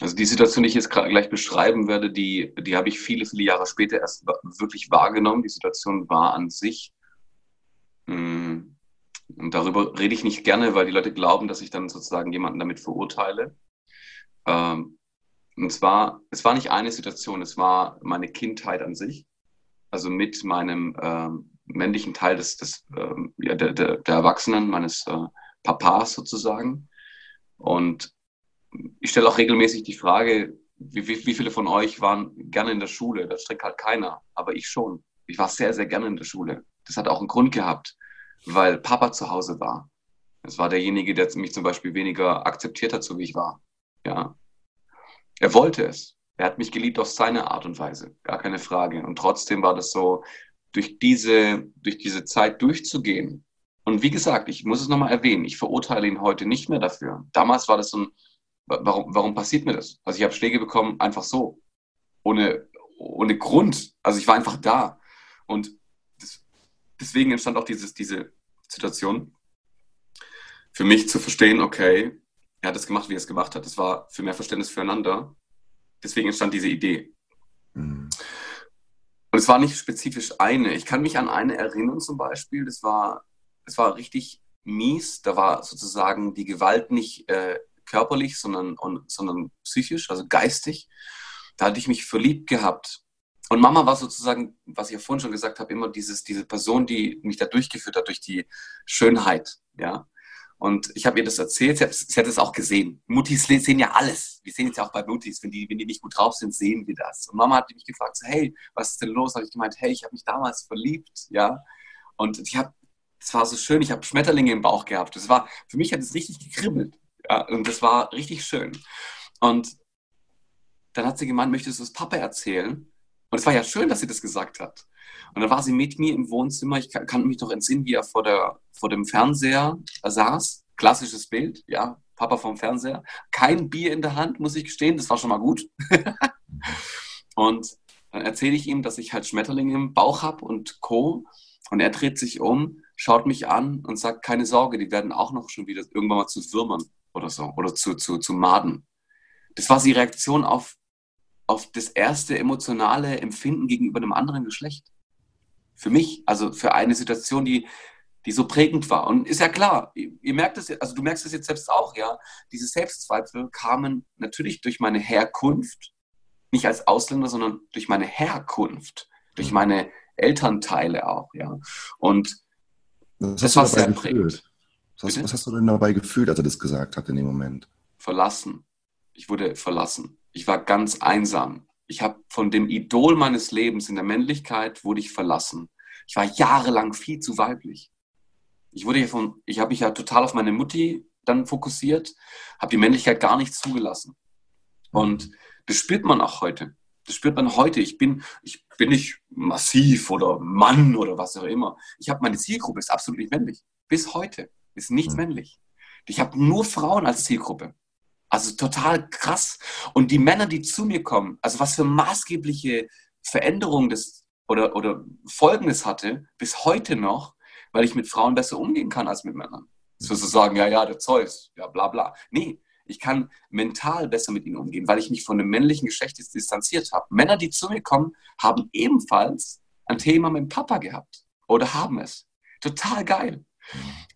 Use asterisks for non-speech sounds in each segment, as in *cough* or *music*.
Also die Situation, die ich jetzt gleich beschreiben werde, die, die habe ich viele, viele Jahre später erst wirklich wahrgenommen. Die Situation war an sich. Hm, und darüber rede ich nicht gerne, weil die Leute glauben, dass ich dann sozusagen jemanden damit verurteile. Ähm, und zwar, es war nicht eine Situation, es war meine Kindheit an sich. Also mit meinem ähm, männlichen Teil des, des ähm, ja, der, der, Erwachsenen, meines äh, Papas sozusagen. Und ich stelle auch regelmäßig die Frage, wie, wie, viele von euch waren gerne in der Schule? Das streckt halt keiner, aber ich schon. Ich war sehr, sehr gerne in der Schule. Das hat auch einen Grund gehabt, weil Papa zu Hause war. Es war derjenige, der mich zum Beispiel weniger akzeptiert hat, so wie ich war. Ja. Er wollte es. Er hat mich geliebt auf seine Art und Weise. Gar keine Frage. Und trotzdem war das so, durch diese, durch diese Zeit durchzugehen. Und wie gesagt, ich muss es nochmal erwähnen, ich verurteile ihn heute nicht mehr dafür. Damals war das so ein, warum, warum passiert mir das? Also ich habe Schläge bekommen, einfach so, ohne, ohne Grund. Also ich war einfach da. Und das, deswegen entstand auch dieses, diese Situation, für mich zu verstehen, okay, er hat es gemacht, wie er es gemacht hat. Das war für mehr Verständnis füreinander. Deswegen entstand diese Idee. Mhm. Und es war nicht spezifisch eine. Ich kann mich an eine erinnern zum Beispiel. Das war, das war richtig mies. Da war sozusagen die Gewalt nicht äh, körperlich, sondern, und, sondern psychisch, also geistig. Da hatte ich mich verliebt gehabt. Und Mama war sozusagen, was ich ja vorhin schon gesagt habe, immer dieses, diese Person, die mich da durchgeführt hat durch die Schönheit. Ja. Und ich habe ihr das erzählt, sie hat, es auch gesehen. Muttis sehen ja alles. Wir sehen es ja auch bei Muttis, wenn die, wenn die nicht gut drauf sind, sehen wir das. Und Mama hat mich gefragt, so, hey, was ist denn los? Habe ich gemeint, hey, ich habe mich damals verliebt, ja. Und ich habe, es war so schön, ich habe Schmetterlinge im Bauch gehabt. Das war, für mich hat es richtig gekribbelt. Ja, und das war richtig schön. Und dann hat sie gemeint, möchtest du es Papa erzählen? Und es war ja schön, dass sie das gesagt hat. Und dann war sie mit mir im Wohnzimmer. Ich kann, mich noch entsinnen, wie er vor, der, vor dem Fernseher saß. Klassisches Bild, ja, Papa vom Fernseher. Kein Bier in der Hand, muss ich gestehen. Das war schon mal gut. *laughs* und dann erzähle ich ihm, dass ich halt Schmetterlinge im Bauch habe und Co. Und er dreht sich um, schaut mich an und sagt, keine Sorge, die werden auch noch schon wieder irgendwann mal zu Würmern oder so oder zu, zu, zu Maden. Das war die Reaktion auf, auf das erste emotionale Empfinden gegenüber einem anderen Geschlecht für mich, also für eine Situation, die, die so prägend war. Und ist ja klar, ihr, ihr merkt es, also du merkst es jetzt selbst auch, ja, diese Selbstzweifel kamen natürlich durch meine Herkunft, nicht als Ausländer, sondern durch meine Herkunft, durch meine Elternteile auch, ja. Und was das war sehr prägend. Was, was hast du denn dabei gefühlt, als er das gesagt hat in dem Moment? Verlassen. Ich wurde verlassen. Ich war ganz einsam ich habe von dem Idol meines Lebens in der Männlichkeit wurde ich verlassen. Ich war jahrelang viel zu weiblich. Ich wurde von, ich habe mich ja total auf meine Mutti dann fokussiert, habe die Männlichkeit gar nicht zugelassen. Und das spürt man auch heute. Das spürt man heute. Ich bin, ich bin nicht massiv oder Mann oder was auch immer. Ich habe meine Zielgruppe ist absolut nicht männlich. Bis heute ist nichts mhm. männlich. Ich habe nur Frauen als Zielgruppe. Also total krass. Und die Männer, die zu mir kommen, also was für maßgebliche Veränderungen das oder, oder Folgendes hatte, bis heute noch, weil ich mit Frauen besser umgehen kann als mit Männern. So zu sagen, ja, ja, der Zeus, ja, bla, bla. Nee, ich kann mental besser mit ihnen umgehen, weil ich mich von dem männlichen Geschlecht distanziert habe. Männer, die zu mir kommen, haben ebenfalls ein Thema mit dem Papa gehabt oder haben es. Total geil.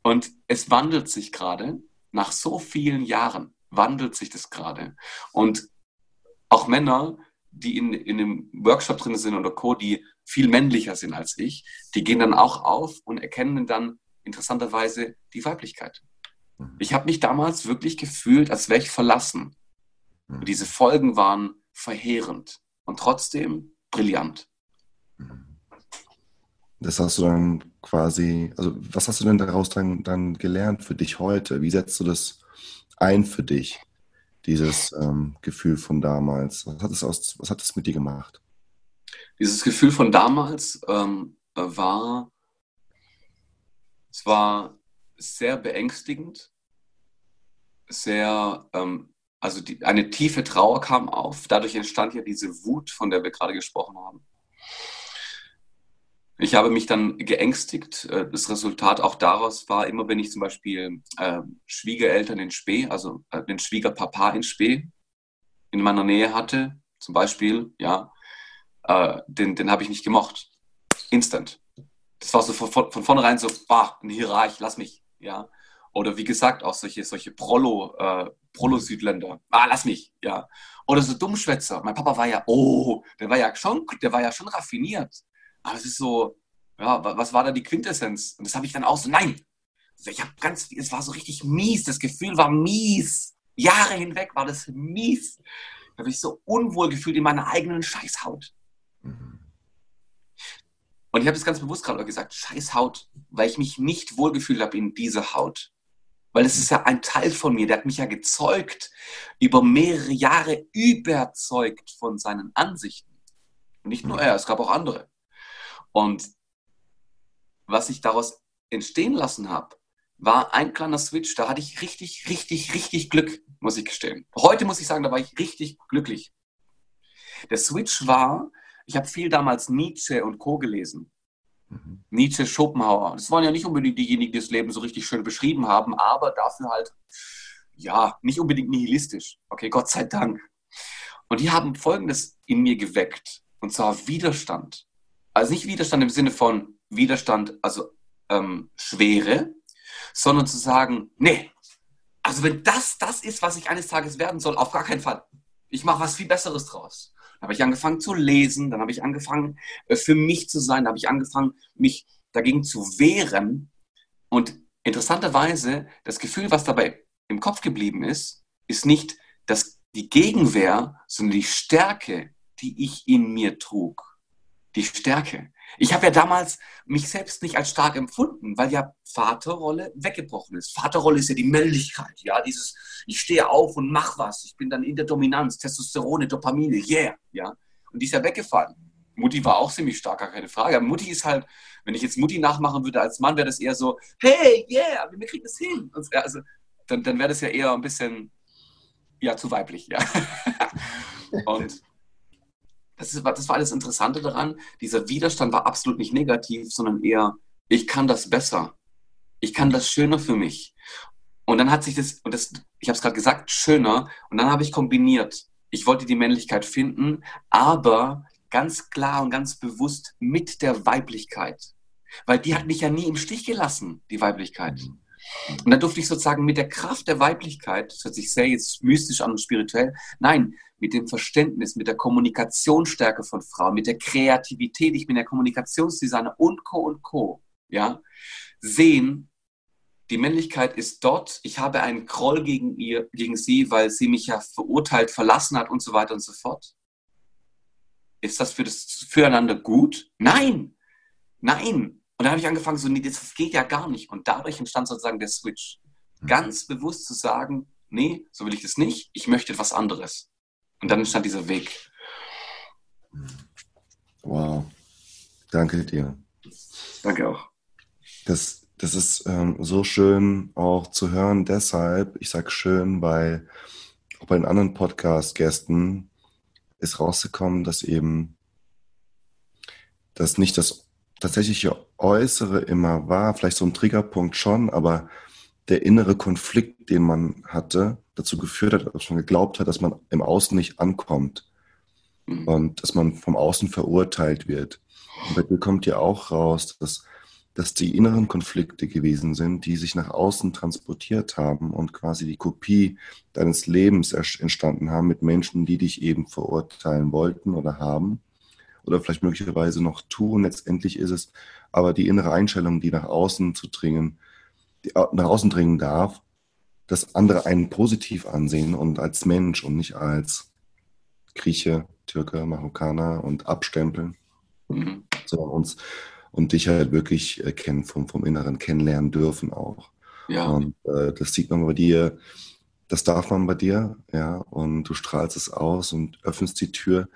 Und es wandelt sich gerade nach so vielen Jahren wandelt sich das gerade. Und auch Männer, die in, in einem Workshop drin sind oder Co., die viel männlicher sind als ich, die gehen dann auch auf und erkennen dann interessanterweise die Weiblichkeit. Mhm. Ich habe mich damals wirklich gefühlt, als wäre ich verlassen. Und mhm. diese Folgen waren verheerend und trotzdem brillant. Das hast du dann quasi, also was hast du denn daraus dann, dann gelernt für dich heute? Wie setzt du das ein für dich, dieses ähm, Gefühl von damals? Was hat, es aus, was hat es mit dir gemacht? Dieses Gefühl von damals ähm, war, es war sehr beängstigend, sehr, ähm, also die, eine tiefe Trauer kam auf. Dadurch entstand ja diese Wut, von der wir gerade gesprochen haben. Ich habe mich dann geängstigt. Äh, das Resultat auch daraus war, immer wenn ich zum Beispiel äh, Schwiegereltern in Spee, also äh, den Schwiegerpapa in Spee, in meiner Nähe hatte, zum Beispiel, ja, äh, den, den habe ich nicht gemocht. Instant. Das war so von, von vornherein so, bah, ein Hierarch, lass mich, ja. Oder wie gesagt, auch solche, solche Prolo, äh, Prolo-Südländer. Ah, lass mich, ja. Oder so Dummschwätzer. Mein Papa war ja, oh, der war ja schon, der war ja schon raffiniert. Aber es ist so, ja, was war da die Quintessenz? Und das habe ich dann auch so, nein. Ich habe ganz, es war so richtig mies. Das Gefühl war mies. Jahre hinweg war das mies. Da habe ich so unwohl gefühlt in meiner eigenen Scheißhaut. Mhm. Und ich habe das ganz bewusst gerade gesagt, Scheißhaut, weil ich mich nicht wohlgefühlt habe in dieser Haut. Weil es ist ja ein Teil von mir, der hat mich ja gezeugt, über mehrere Jahre überzeugt von seinen Ansichten. Und nicht nur er, es gab auch andere. Und was ich daraus entstehen lassen habe, war ein kleiner Switch. Da hatte ich richtig, richtig, richtig Glück, muss ich gestehen. Heute muss ich sagen, da war ich richtig glücklich. Der Switch war, ich habe viel damals Nietzsche und Co. gelesen. Mhm. Nietzsche, Schopenhauer. Das waren ja nicht unbedingt diejenigen, die das Leben so richtig schön beschrieben haben, aber dafür halt, ja, nicht unbedingt nihilistisch. Okay, Gott sei Dank. Und die haben Folgendes in mir geweckt, und zwar Widerstand. Also nicht Widerstand im Sinne von Widerstand, also ähm, Schwere, sondern zu sagen, nee, also wenn das das ist, was ich eines Tages werden soll, auf gar keinen Fall. Ich mache was viel Besseres draus. Dann habe ich angefangen zu lesen, dann habe ich angefangen, äh, für mich zu sein, dann habe ich angefangen, mich dagegen zu wehren. Und interessanterweise, das Gefühl, was dabei im Kopf geblieben ist, ist nicht das, die Gegenwehr, sondern die Stärke, die ich in mir trug. Die Stärke. Ich habe ja damals mich selbst nicht als stark empfunden, weil ja Vaterrolle weggebrochen ist. Vaterrolle ist ja die Männlichkeit, ja, dieses, ich stehe auf und mach was, ich bin dann in der Dominanz, Testosterone, Dopamine, yeah, ja. Und die ist ja weggefallen. Mutti war auch ziemlich stark, gar keine Frage. Aber Mutti ist halt, wenn ich jetzt Mutti nachmachen würde als Mann, wäre das eher so, hey, yeah, wir kriegen das hin. Also, dann, dann wäre das ja eher ein bisschen, ja, zu weiblich, ja. *laughs* und das, ist, das war alles Interessante daran. Dieser Widerstand war absolut nicht negativ, sondern eher, ich kann das besser. Ich kann das schöner für mich. Und dann hat sich das, und das, ich habe es gerade gesagt, schöner. Und dann habe ich kombiniert. Ich wollte die Männlichkeit finden, aber ganz klar und ganz bewusst mit der Weiblichkeit. Weil die hat mich ja nie im Stich gelassen, die Weiblichkeit. Mhm. Und dann durfte ich sozusagen mit der Kraft der Weiblichkeit, das hört sich sehr jetzt mystisch an und spirituell, nein, mit dem Verständnis, mit der Kommunikationsstärke von Frauen, mit der Kreativität, ich bin der Kommunikationsdesigner und Co. und Co. Ja, sehen, die Männlichkeit ist dort, ich habe einen Groll gegen ihr, gegen sie, weil sie mich ja verurteilt, verlassen hat und so weiter und so fort. Ist das für das Füreinander gut? Nein! Nein! Und dann habe ich angefangen, so, nee, das geht ja gar nicht. Und dadurch entstand sozusagen der Switch. Mhm. Ganz bewusst zu sagen, nee, so will ich das nicht, ich möchte etwas anderes. Und dann entstand dieser Weg. Wow. Danke dir. Danke auch. Das, das ist ähm, so schön auch zu hören. Deshalb, ich sage schön, weil auch bei den anderen Podcast-Gästen ist rausgekommen, dass eben das nicht das tatsächliche Äußere immer war, vielleicht so ein Triggerpunkt schon, aber der innere Konflikt, den man hatte, dazu geführt hat, dass man geglaubt hat, dass man im Außen nicht ankommt mhm. und dass man vom Außen verurteilt wird. Und bei dir kommt ja auch raus, dass, dass die inneren Konflikte gewesen sind, die sich nach außen transportiert haben und quasi die Kopie deines Lebens entstanden haben mit Menschen, die dich eben verurteilen wollten oder haben oder vielleicht möglicherweise noch tun. Letztendlich ist es aber die innere Einstellung, die nach außen zu dringen, die nach außen dringen darf, dass andere einen positiv ansehen und als Mensch und nicht als Grieche, Türke, Marokkaner und abstempeln, mhm. sondern uns und dich halt wirklich kennen, vom, vom Inneren kennenlernen dürfen auch. Ja. Und äh, das sieht man bei dir, das darf man bei dir, ja, und du strahlst es aus und öffnest die Tür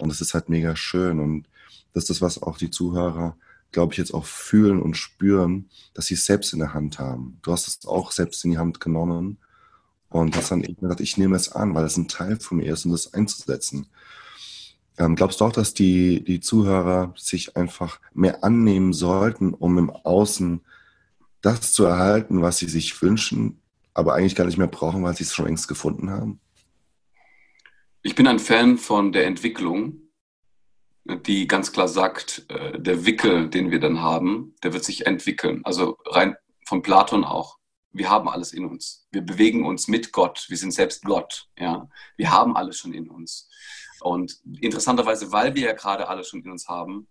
und das ist halt mega schön. Und das ist das, was auch die Zuhörer, glaube ich, jetzt auch fühlen und spüren, dass sie es selbst in der Hand haben. Du hast es auch selbst in die Hand genommen und hast dann eben gesagt, ich nehme es an, weil es ein Teil von mir ist, um das einzusetzen. Ähm, glaubst du auch, dass die, die Zuhörer sich einfach mehr annehmen sollten, um im Außen das zu erhalten, was sie sich wünschen, aber eigentlich gar nicht mehr brauchen, weil sie es schon längst gefunden haben? Ich bin ein Fan von der Entwicklung, die ganz klar sagt, äh, der Wickel, den wir dann haben, der wird sich entwickeln. Also rein von Platon auch. Wir haben alles in uns. Wir bewegen uns mit Gott. Wir sind selbst Gott. Ja, wir haben alles schon in uns. Und interessanterweise, weil wir ja gerade alles schon in uns haben,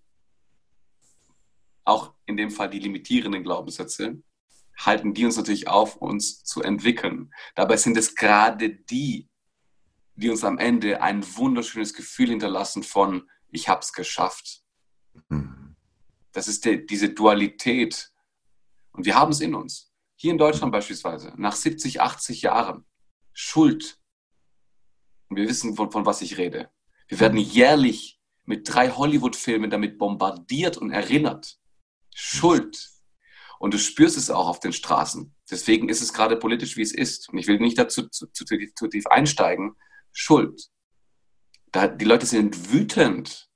auch in dem Fall die limitierenden Glaubenssätze, halten die uns natürlich auf, uns zu entwickeln. Dabei sind es gerade die, die uns am Ende ein wunderschönes Gefühl hinterlassen von, ich habe es geschafft. Mhm. Das ist die, diese Dualität. Und wir haben es in uns. Hier in Deutschland beispielsweise, nach 70, 80 Jahren, Schuld. Und wir wissen, von, von was ich rede. Wir werden jährlich mit drei Hollywood-Filmen damit bombardiert und erinnert. Schuld. Und du spürst es auch auf den Straßen. Deswegen ist es gerade politisch, wie es ist. Und ich will nicht dazu zu, zu, zu tief einsteigen. Schuld. Da, die Leute sind wütend.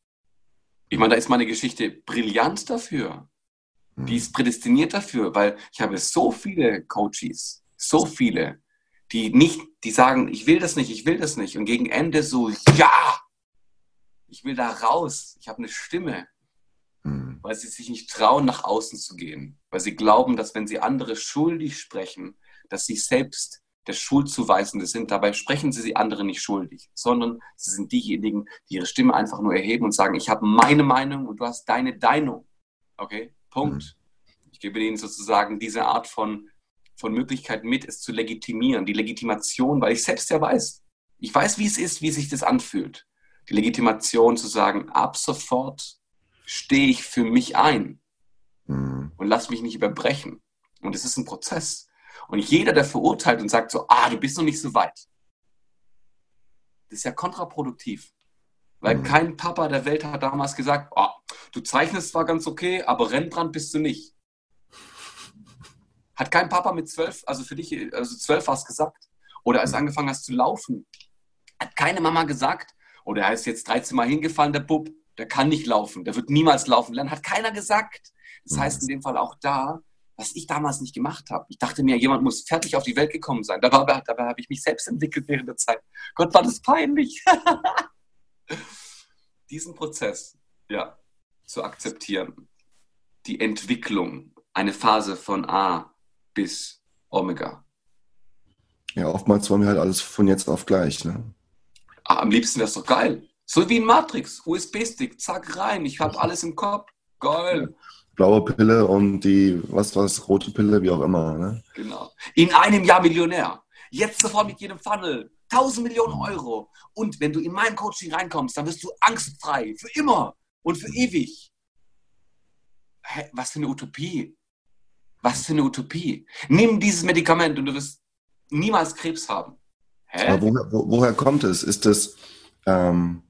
Ich meine, da ist meine Geschichte brillant dafür. Die mhm. ist prädestiniert dafür, weil ich habe so viele Coaches, so viele, die nicht, die sagen, ich will das nicht, ich will das nicht. Und gegen Ende so, ja, ich will da raus. Ich habe eine Stimme. Mhm. Weil sie sich nicht trauen, nach außen zu gehen. Weil sie glauben, dass wenn sie andere schuldig sprechen, dass sie selbst der Schuldzuweisende sind. Dabei sprechen sie die anderen nicht schuldig, sondern sie sind diejenigen, die ihre Stimme einfach nur erheben und sagen, ich habe meine Meinung und du hast deine Deinung. Okay, Punkt. Mhm. Ich gebe ihnen sozusagen diese Art von, von Möglichkeit mit, es zu legitimieren. Die Legitimation, weil ich selbst ja weiß. Ich weiß, wie es ist, wie sich das anfühlt. Die Legitimation zu sagen, ab sofort stehe ich für mich ein mhm. und lass mich nicht überbrechen. Und es ist ein Prozess. Und jeder, der verurteilt und sagt so, ah, du bist noch nicht so weit, das ist ja kontraproduktiv. Weil mhm. kein Papa der Welt hat damals gesagt, oh, du zeichnest zwar ganz okay, aber Rembrandt bist du nicht. Hat kein Papa mit zwölf, also für dich, also zwölf was gesagt. Oder als du angefangen hast zu laufen, hat keine Mama gesagt, oder er ist jetzt 13 Mal hingefallen, der Bub, der kann nicht laufen, der wird niemals laufen lernen, hat keiner gesagt. Das heißt in dem Fall auch da, was ich damals nicht gemacht habe. Ich dachte mir, jemand muss fertig auf die Welt gekommen sein. Dabei, dabei habe ich mich selbst entwickelt während der Zeit. Gott, war das peinlich. *laughs* Diesen Prozess, ja, zu akzeptieren. Die Entwicklung, eine Phase von A bis Omega. Ja, oftmals wollen wir halt alles von jetzt auf gleich, ne? Ah, am liebsten wäre es doch geil. So wie in Matrix, USB-Stick, zack rein, ich habe alles im Kopf. Geil blaue Pille und die, was was, rote Pille, wie auch immer. Ne? Genau. In einem Jahr Millionär. Jetzt sofort mit jedem Funnel. 1000 Millionen Euro. Und wenn du in mein Coaching reinkommst, dann wirst du angstfrei. Für immer und für ewig. Hä, was für eine Utopie. Was für eine Utopie. Nimm dieses Medikament und du wirst niemals Krebs haben. Hä? Aber woher, wo, woher kommt es? Ist es ähm,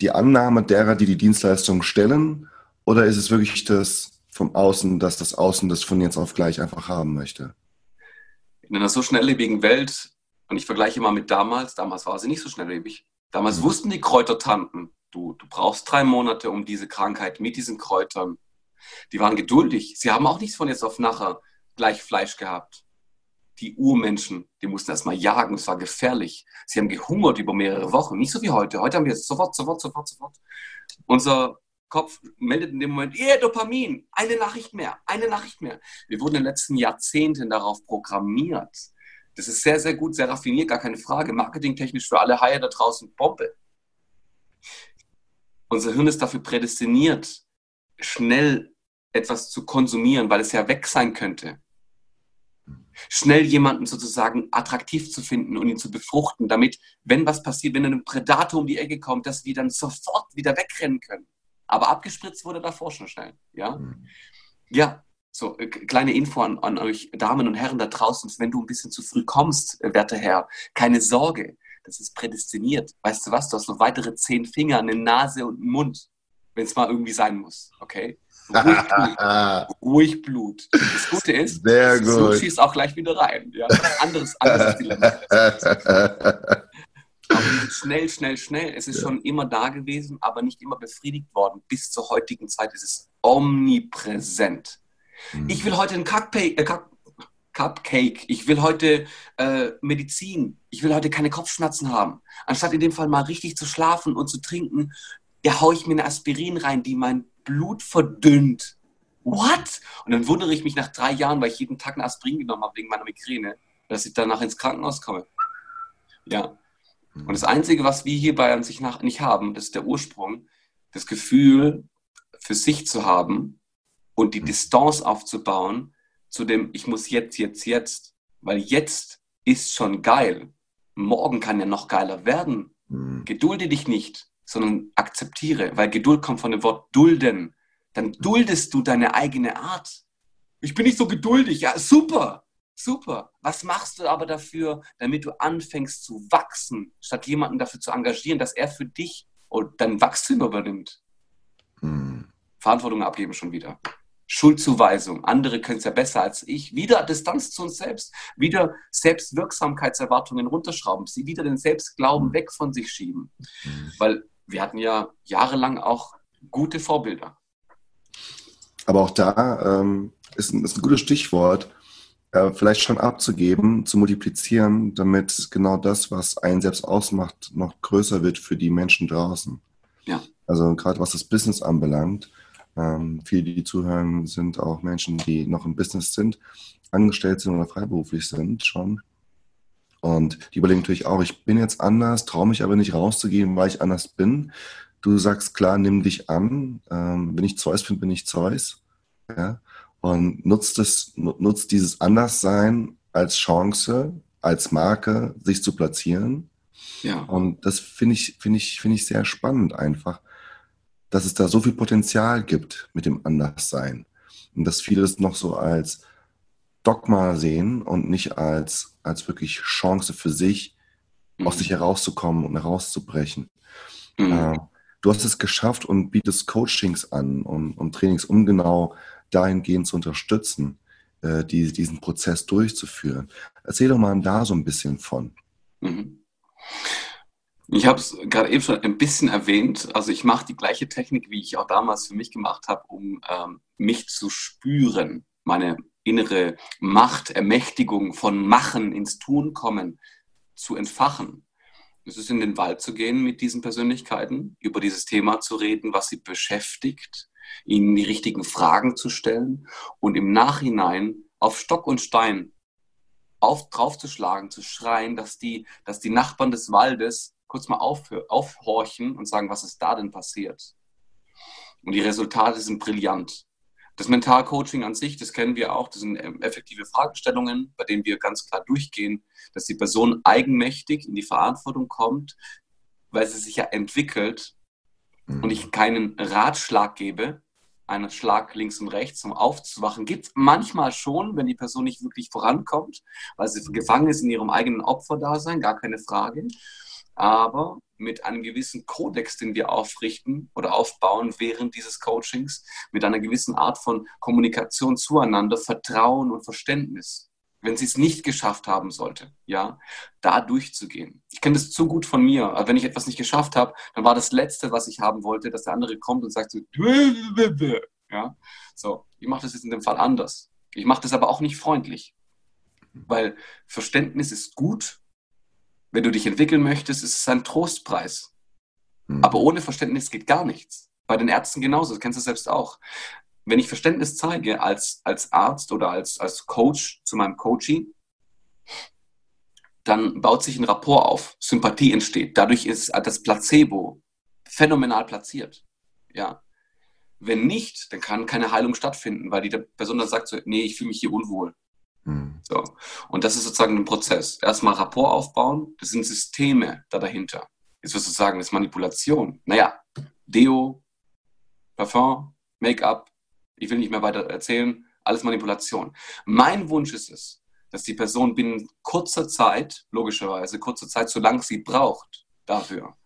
die Annahme derer, die die Dienstleistung stellen? Oder ist es wirklich das vom Außen, dass das Außen das von jetzt auf gleich einfach haben möchte? In einer so schnelllebigen Welt, und ich vergleiche mal mit damals, damals war sie nicht so schnelllebig. Damals mhm. wussten die Kräutertanten, du, du brauchst drei Monate um diese Krankheit mit diesen Kräutern. Die waren geduldig. Sie haben auch nichts von jetzt auf nachher gleich Fleisch gehabt. Die Urmenschen, die mussten erstmal jagen, es war gefährlich. Sie haben gehungert über mehrere Wochen, nicht so wie heute. Heute haben wir jetzt sofort, sofort, sofort, sofort. Unser Kopf meldet in dem Moment, yeah, Dopamin, eine Nachricht mehr, eine Nachricht mehr. Wir wurden in den letzten Jahrzehnten darauf programmiert. Das ist sehr, sehr gut, sehr raffiniert, gar keine Frage. Marketingtechnisch für alle Haie da draußen Bombe. Unser Hirn ist dafür prädestiniert, schnell etwas zu konsumieren, weil es ja weg sein könnte. Schnell jemanden sozusagen attraktiv zu finden und ihn zu befruchten, damit, wenn was passiert, wenn ein Predator um die Ecke kommt, dass wir dann sofort wieder wegrennen können. Aber abgespritzt wurde davor schon schnell. Ja, mhm. ja so äh, kleine Info an, an, euch Damen und Herren da draußen. Wenn du ein bisschen zu früh kommst, äh, werter Herr, keine Sorge, das ist prädestiniert. Weißt du was? Du hast noch weitere zehn Finger, eine Nase und einen Mund, wenn es mal irgendwie sein muss. Okay? Ruhig Blut. *laughs* Ruhig Blut. Das Gute ist, Sehr gut. schießt auch gleich wieder rein. Ja? Anderes, anderes Dilemma. *laughs* Schnell, schnell, schnell. Es ist ja. schon immer da gewesen, aber nicht immer befriedigt worden. Bis zur heutigen Zeit ist es omnipräsent. Mhm. Ich will heute einen Kackpay, äh, Cupcake, ich will heute äh, Medizin, ich will heute keine Kopfschmerzen haben. Anstatt in dem Fall mal richtig zu schlafen und zu trinken, ja, haue ich mir eine Aspirin rein, die mein Blut verdünnt. What? Und dann wundere ich mich nach drei Jahren, weil ich jeden Tag eine Aspirin genommen habe wegen meiner Migräne, dass ich danach ins Krankenhaus komme. Ja. Und das Einzige, was wir hierbei an sich nach, nicht haben, das ist der Ursprung, das Gefühl für sich zu haben und die Distanz aufzubauen zu dem, ich muss jetzt, jetzt, jetzt. Weil jetzt ist schon geil. Morgen kann ja noch geiler werden. Mhm. Gedulde dich nicht, sondern akzeptiere, weil Geduld kommt von dem Wort dulden. Dann duldest du deine eigene Art. Ich bin nicht so geduldig. Ja, super. Super. Was machst du aber dafür, damit du anfängst zu wachsen, statt jemanden dafür zu engagieren, dass er für dich dein Wachstum übernimmt? Hm. Verantwortung abgeben schon wieder. Schuldzuweisung. Andere können es ja besser als ich. Wieder Distanz zu uns selbst. Wieder Selbstwirksamkeitserwartungen runterschrauben. Sie wieder den Selbstglauben hm. weg von sich schieben. Hm. Weil wir hatten ja jahrelang auch gute Vorbilder. Aber auch da ähm, ist, ein, ist ein gutes Stichwort äh, vielleicht schon abzugeben, zu multiplizieren, damit genau das, was einen selbst ausmacht, noch größer wird für die Menschen draußen. Ja. Also gerade was das Business anbelangt, ähm, viele, die zuhören, sind auch Menschen, die noch im Business sind, angestellt sind oder freiberuflich sind schon. Und die überlegen natürlich auch, ich bin jetzt anders, traue mich aber nicht rauszugehen, weil ich anders bin. Du sagst klar, nimm dich an. Ähm, wenn ich Zeus bin, bin ich Zeus. Ja? Und nutzt, es, nutzt dieses Anderssein als Chance, als Marke, sich zu platzieren. Ja. Und das finde ich, finde ich, finde ich sehr spannend einfach, dass es da so viel Potenzial gibt mit dem Anderssein. Und dass viele es noch so als Dogma sehen und nicht als, als wirklich Chance für sich, mhm. aus sich herauszukommen und herauszubrechen. Mhm. Äh, du hast es geschafft und bietest Coachings an und, und Trainings, um genau dahingehend zu unterstützen, äh, die, diesen Prozess durchzuführen. Erzähl doch mal da so ein bisschen von. Mhm. Ich habe es gerade eben schon ein bisschen erwähnt. Also ich mache die gleiche Technik, wie ich auch damals für mich gemacht habe, um ähm, mich zu spüren, meine innere Macht, Ermächtigung von Machen ins Tun kommen zu entfachen. Es ist in den Wald zu gehen mit diesen Persönlichkeiten, über dieses Thema zu reden, was sie beschäftigt, ihnen die richtigen Fragen zu stellen und im Nachhinein auf Stock und Stein auf, draufzuschlagen, zu schreien, dass die, dass die Nachbarn des Waldes kurz mal aufhör, aufhorchen und sagen, was ist da denn passiert? Und die Resultate sind brillant. Das Mentalcoaching an sich, das kennen wir auch, das sind ähm, effektive Fragestellungen, bei denen wir ganz klar durchgehen, dass die Person eigenmächtig in die Verantwortung kommt, weil sie sich ja entwickelt mhm. und ich keinen Ratschlag gebe, einen Schlag links und rechts, um aufzuwachen, gibt es manchmal schon, wenn die Person nicht wirklich vorankommt, weil sie gefangen ist in ihrem eigenen Opferdasein, gar keine Frage. Aber mit einem gewissen Kodex, den wir aufrichten oder aufbauen während dieses Coachings, mit einer gewissen Art von Kommunikation zueinander, Vertrauen und Verständnis, wenn sie es nicht geschafft haben sollte, ja, da durchzugehen. Ich kenne das zu gut von mir. Also wenn ich etwas nicht geschafft habe, dann war das Letzte, was ich haben wollte, dass der andere kommt und sagt so, *laughs* ja, so, ich mache das jetzt in dem Fall anders. Ich mache das aber auch nicht freundlich, weil Verständnis ist gut. Wenn du dich entwickeln möchtest, ist es ein Trostpreis. Hm. Aber ohne Verständnis geht gar nichts. Bei den Ärzten genauso, das kennst du selbst auch wenn ich Verständnis zeige als, als Arzt oder als, als Coach zu meinem Coaching, dann baut sich ein Rapport auf, Sympathie entsteht. Dadurch ist das Placebo phänomenal platziert. Ja. Wenn nicht, dann kann keine Heilung stattfinden, weil die Person dann sagt so, nee, ich fühle mich hier unwohl. Mhm. So. Und das ist sozusagen ein Prozess. Erstmal Rapport aufbauen, das sind Systeme da dahinter. Jetzt wirst du sagen, das ist Manipulation. Naja, Deo, Parfum, Make-up, ich will nicht mehr weiter erzählen, alles Manipulation. Mein Wunsch ist es, dass die Person binnen kurzer Zeit, logischerweise kurzer Zeit, solange sie braucht dafür,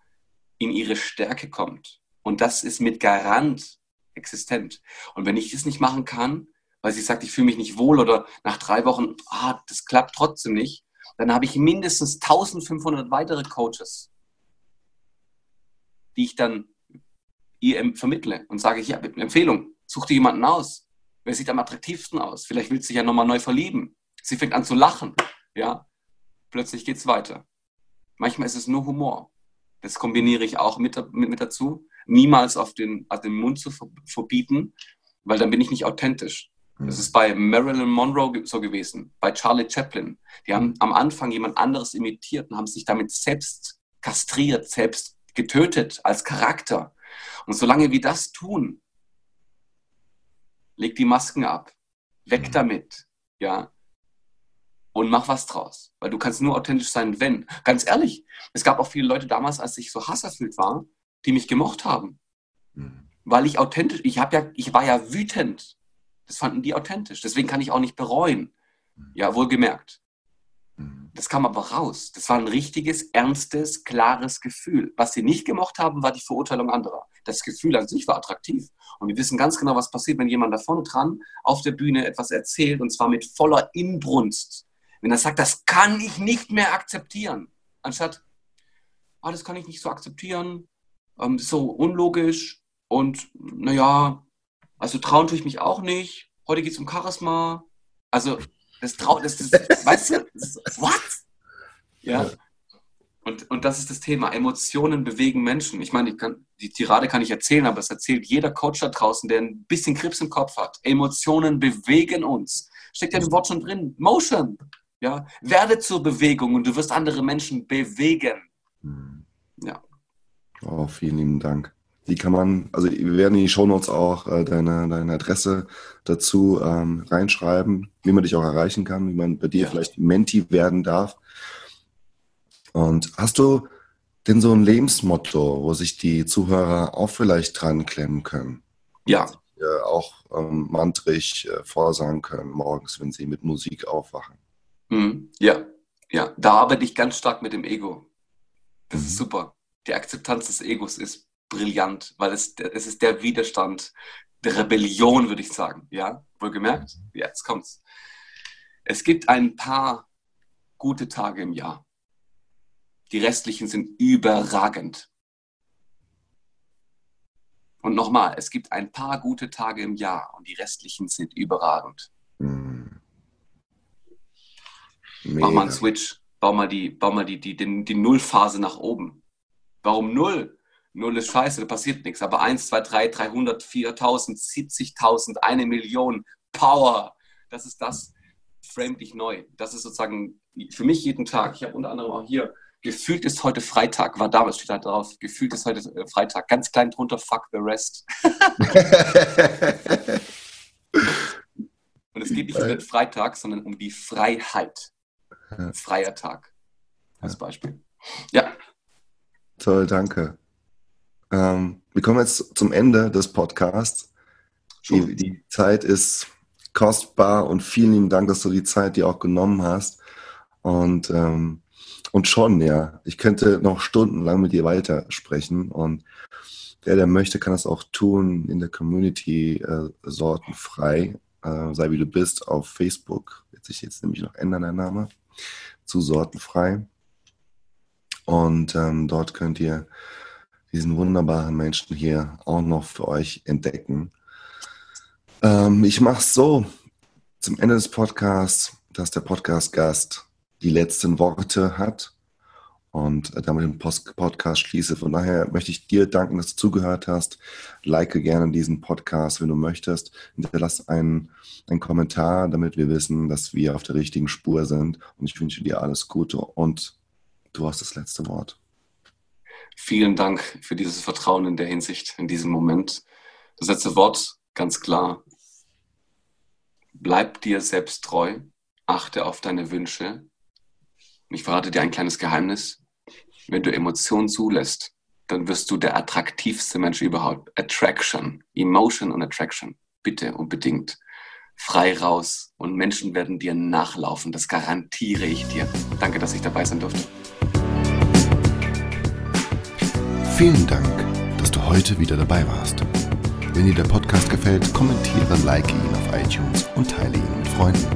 in ihre Stärke kommt. Und das ist mit Garant existent. Und wenn ich das nicht machen kann, weil sie sagt, ich fühle mich nicht wohl oder nach drei Wochen, ah, das klappt trotzdem nicht, dann habe ich mindestens 1500 weitere Coaches, die ich dann ihr vermittle und sage, hier, Empfehlung, Such dir jemanden aus. Wer sieht am attraktivsten aus? Vielleicht willst du dich ja nochmal neu verlieben. Sie fängt an zu lachen. Ja, plötzlich geht's weiter. Manchmal ist es nur Humor. Das kombiniere ich auch mit, mit, mit dazu. Niemals auf den, auf den Mund zu verbieten, weil dann bin ich nicht authentisch. Das ist bei Marilyn Monroe so gewesen, bei Charlie Chaplin. Die haben am Anfang jemand anderes imitiert und haben sich damit selbst kastriert, selbst getötet als Charakter. Und solange wir das tun, leg die Masken ab, weg mhm. damit, ja, und mach was draus. Weil du kannst nur authentisch sein, wenn. Ganz ehrlich, es gab auch viele Leute damals, als ich so hasserfüllt war, die mich gemocht haben. Mhm. Weil ich authentisch, ich habe ja, ich war ja wütend. Das fanden die authentisch. Deswegen kann ich auch nicht bereuen. Mhm. Ja, wohlgemerkt. Mhm. Das kam aber raus. Das war ein richtiges, ernstes, klares Gefühl. Was sie nicht gemocht haben, war die Verurteilung anderer. Das Gefühl an sich war attraktiv. Und wir wissen ganz genau, was passiert, wenn jemand da vorne dran auf der Bühne etwas erzählt und zwar mit voller Inbrunst. Wenn er sagt, das kann ich nicht mehr akzeptieren, anstatt, ah, das kann ich nicht so akzeptieren, ähm, so unlogisch und naja, also trauen tue ich mich auch nicht. Heute geht es um Charisma. Also, das traut, das, das, weißt du, das, what? Ja. Und, und das ist das Thema. Emotionen bewegen Menschen. Ich meine, ich kann, die Tirade kann ich erzählen, aber es erzählt jeder Coach da draußen, der ein bisschen Krebs im Kopf hat. Emotionen bewegen uns. Steckt ja im Wort schon drin. Motion. Ja, werde zur Bewegung und du wirst andere Menschen bewegen. Hm. Ja. Oh, vielen lieben Dank. Wie kann man, also wir werden in die Shownotes auch äh, deine, deine Adresse dazu ähm, reinschreiben, wie man dich auch erreichen kann, wie man bei dir vielleicht Menti werden darf. Und hast du denn so ein Lebensmotto, wo sich die Zuhörer auch vielleicht dran klemmen können? Ja. Äh, auch ähm, mantrig äh, vorsagen können morgens, wenn sie mit Musik aufwachen. Mhm. Ja, ja, da arbeite ich ganz stark mit dem Ego. Das mhm. ist super. Die Akzeptanz des Egos ist brillant, weil es, es ist der Widerstand der Rebellion, würde ich sagen. Ja, wohlgemerkt? Mhm. Ja, jetzt kommt's. Es gibt ein paar gute Tage im Jahr. Die restlichen sind überragend. Und nochmal, es gibt ein paar gute Tage im Jahr und die restlichen sind überragend. Mhm. Mach mal einen Switch. Bau mal die, bau mal die, die, die, die Nullphase nach oben. Warum Null? Null ist scheiße, da passiert nichts. Aber 1, 2, 3, 300, 4000, 70.000, eine Million, Power. Das ist das, frame dich neu. Das ist sozusagen für mich jeden Tag. Ich habe unter anderem auch hier, gefühlt ist heute Freitag, war damals, steht da drauf, gefühlt ist heute äh, Freitag. Ganz klein drunter, fuck the rest. *laughs* Und es geht nicht um den Freitag, sondern um die Freiheit. Freier Tag als Beispiel. Ja. Toll, danke. Ähm, wir kommen jetzt zum Ende des Podcasts. Die, die, Zeit ist kostbar und vielen lieben Dank, dass du die Zeit dir auch genommen hast. Und, ähm, und schon, ja, ich könnte noch stundenlang mit dir weitersprechen. Und der, der möchte, kann das auch tun in der Community äh, sortenfrei. Äh, sei wie du bist auf Facebook. Wird sich jetzt nämlich noch ändern, der Name zu sortenfrei. Und ähm, dort könnt ihr diesen wunderbaren Menschen hier auch noch für euch entdecken. Ähm, ich mache es so zum Ende des Podcasts, dass der Podcast-Gast die letzten Worte hat und damit den Podcast schließe. Von daher möchte ich dir danken, dass du zugehört hast. Like gerne diesen Podcast, wenn du möchtest. Hinterlass einen, einen Kommentar, damit wir wissen, dass wir auf der richtigen Spur sind. Und ich wünsche dir alles Gute und du hast das letzte Wort. Vielen Dank für dieses Vertrauen in der Hinsicht, in diesem Moment. Das letzte Wort, ganz klar. Bleib dir selbst treu, achte auf deine Wünsche. Ich verrate dir ein kleines Geheimnis wenn du Emotionen zulässt, dann wirst du der attraktivste Mensch überhaupt. Attraction, Emotion und Attraction. Bitte unbedingt. Frei raus und Menschen werden dir nachlaufen. Das garantiere ich dir. Danke, dass ich dabei sein durfte. Vielen Dank, dass du heute wieder dabei warst. Wenn dir der Podcast gefällt, kommentiere, like ihn auf iTunes und teile ihn mit Freunden,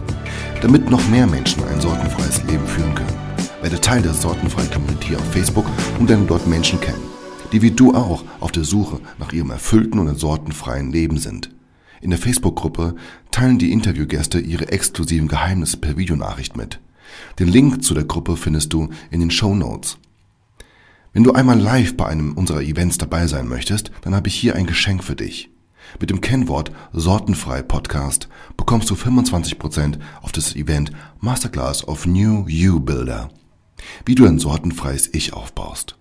damit noch mehr Menschen ein sortenfreies Leben führen können. Werde Teil der Sortenfreien Community auf Facebook und lerne dort Menschen kennen, die wie du auch auf der Suche nach ihrem erfüllten und sortenfreien Leben sind. In der Facebook-Gruppe teilen die Interviewgäste ihre exklusiven Geheimnisse per Videonachricht mit. Den Link zu der Gruppe findest du in den Show Notes. Wenn du einmal live bei einem unserer Events dabei sein möchtest, dann habe ich hier ein Geschenk für dich. Mit dem Kennwort Sortenfrei Podcast bekommst du 25% auf das Event Masterclass of New You Builder. Wie du ein sortenfreies Ich aufbaust.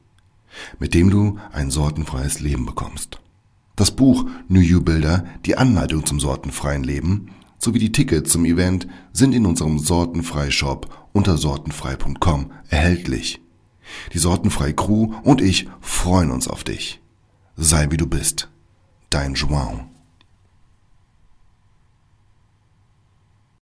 Mit dem du ein sortenfreies Leben bekommst. Das Buch New You Builder, die Anleitung zum sortenfreien Leben sowie die Tickets zum Event sind in unserem Sortenfrei-Shop unter sortenfrei.com erhältlich. Die Sortenfrei Crew und ich freuen uns auf dich. Sei wie du bist. Dein João.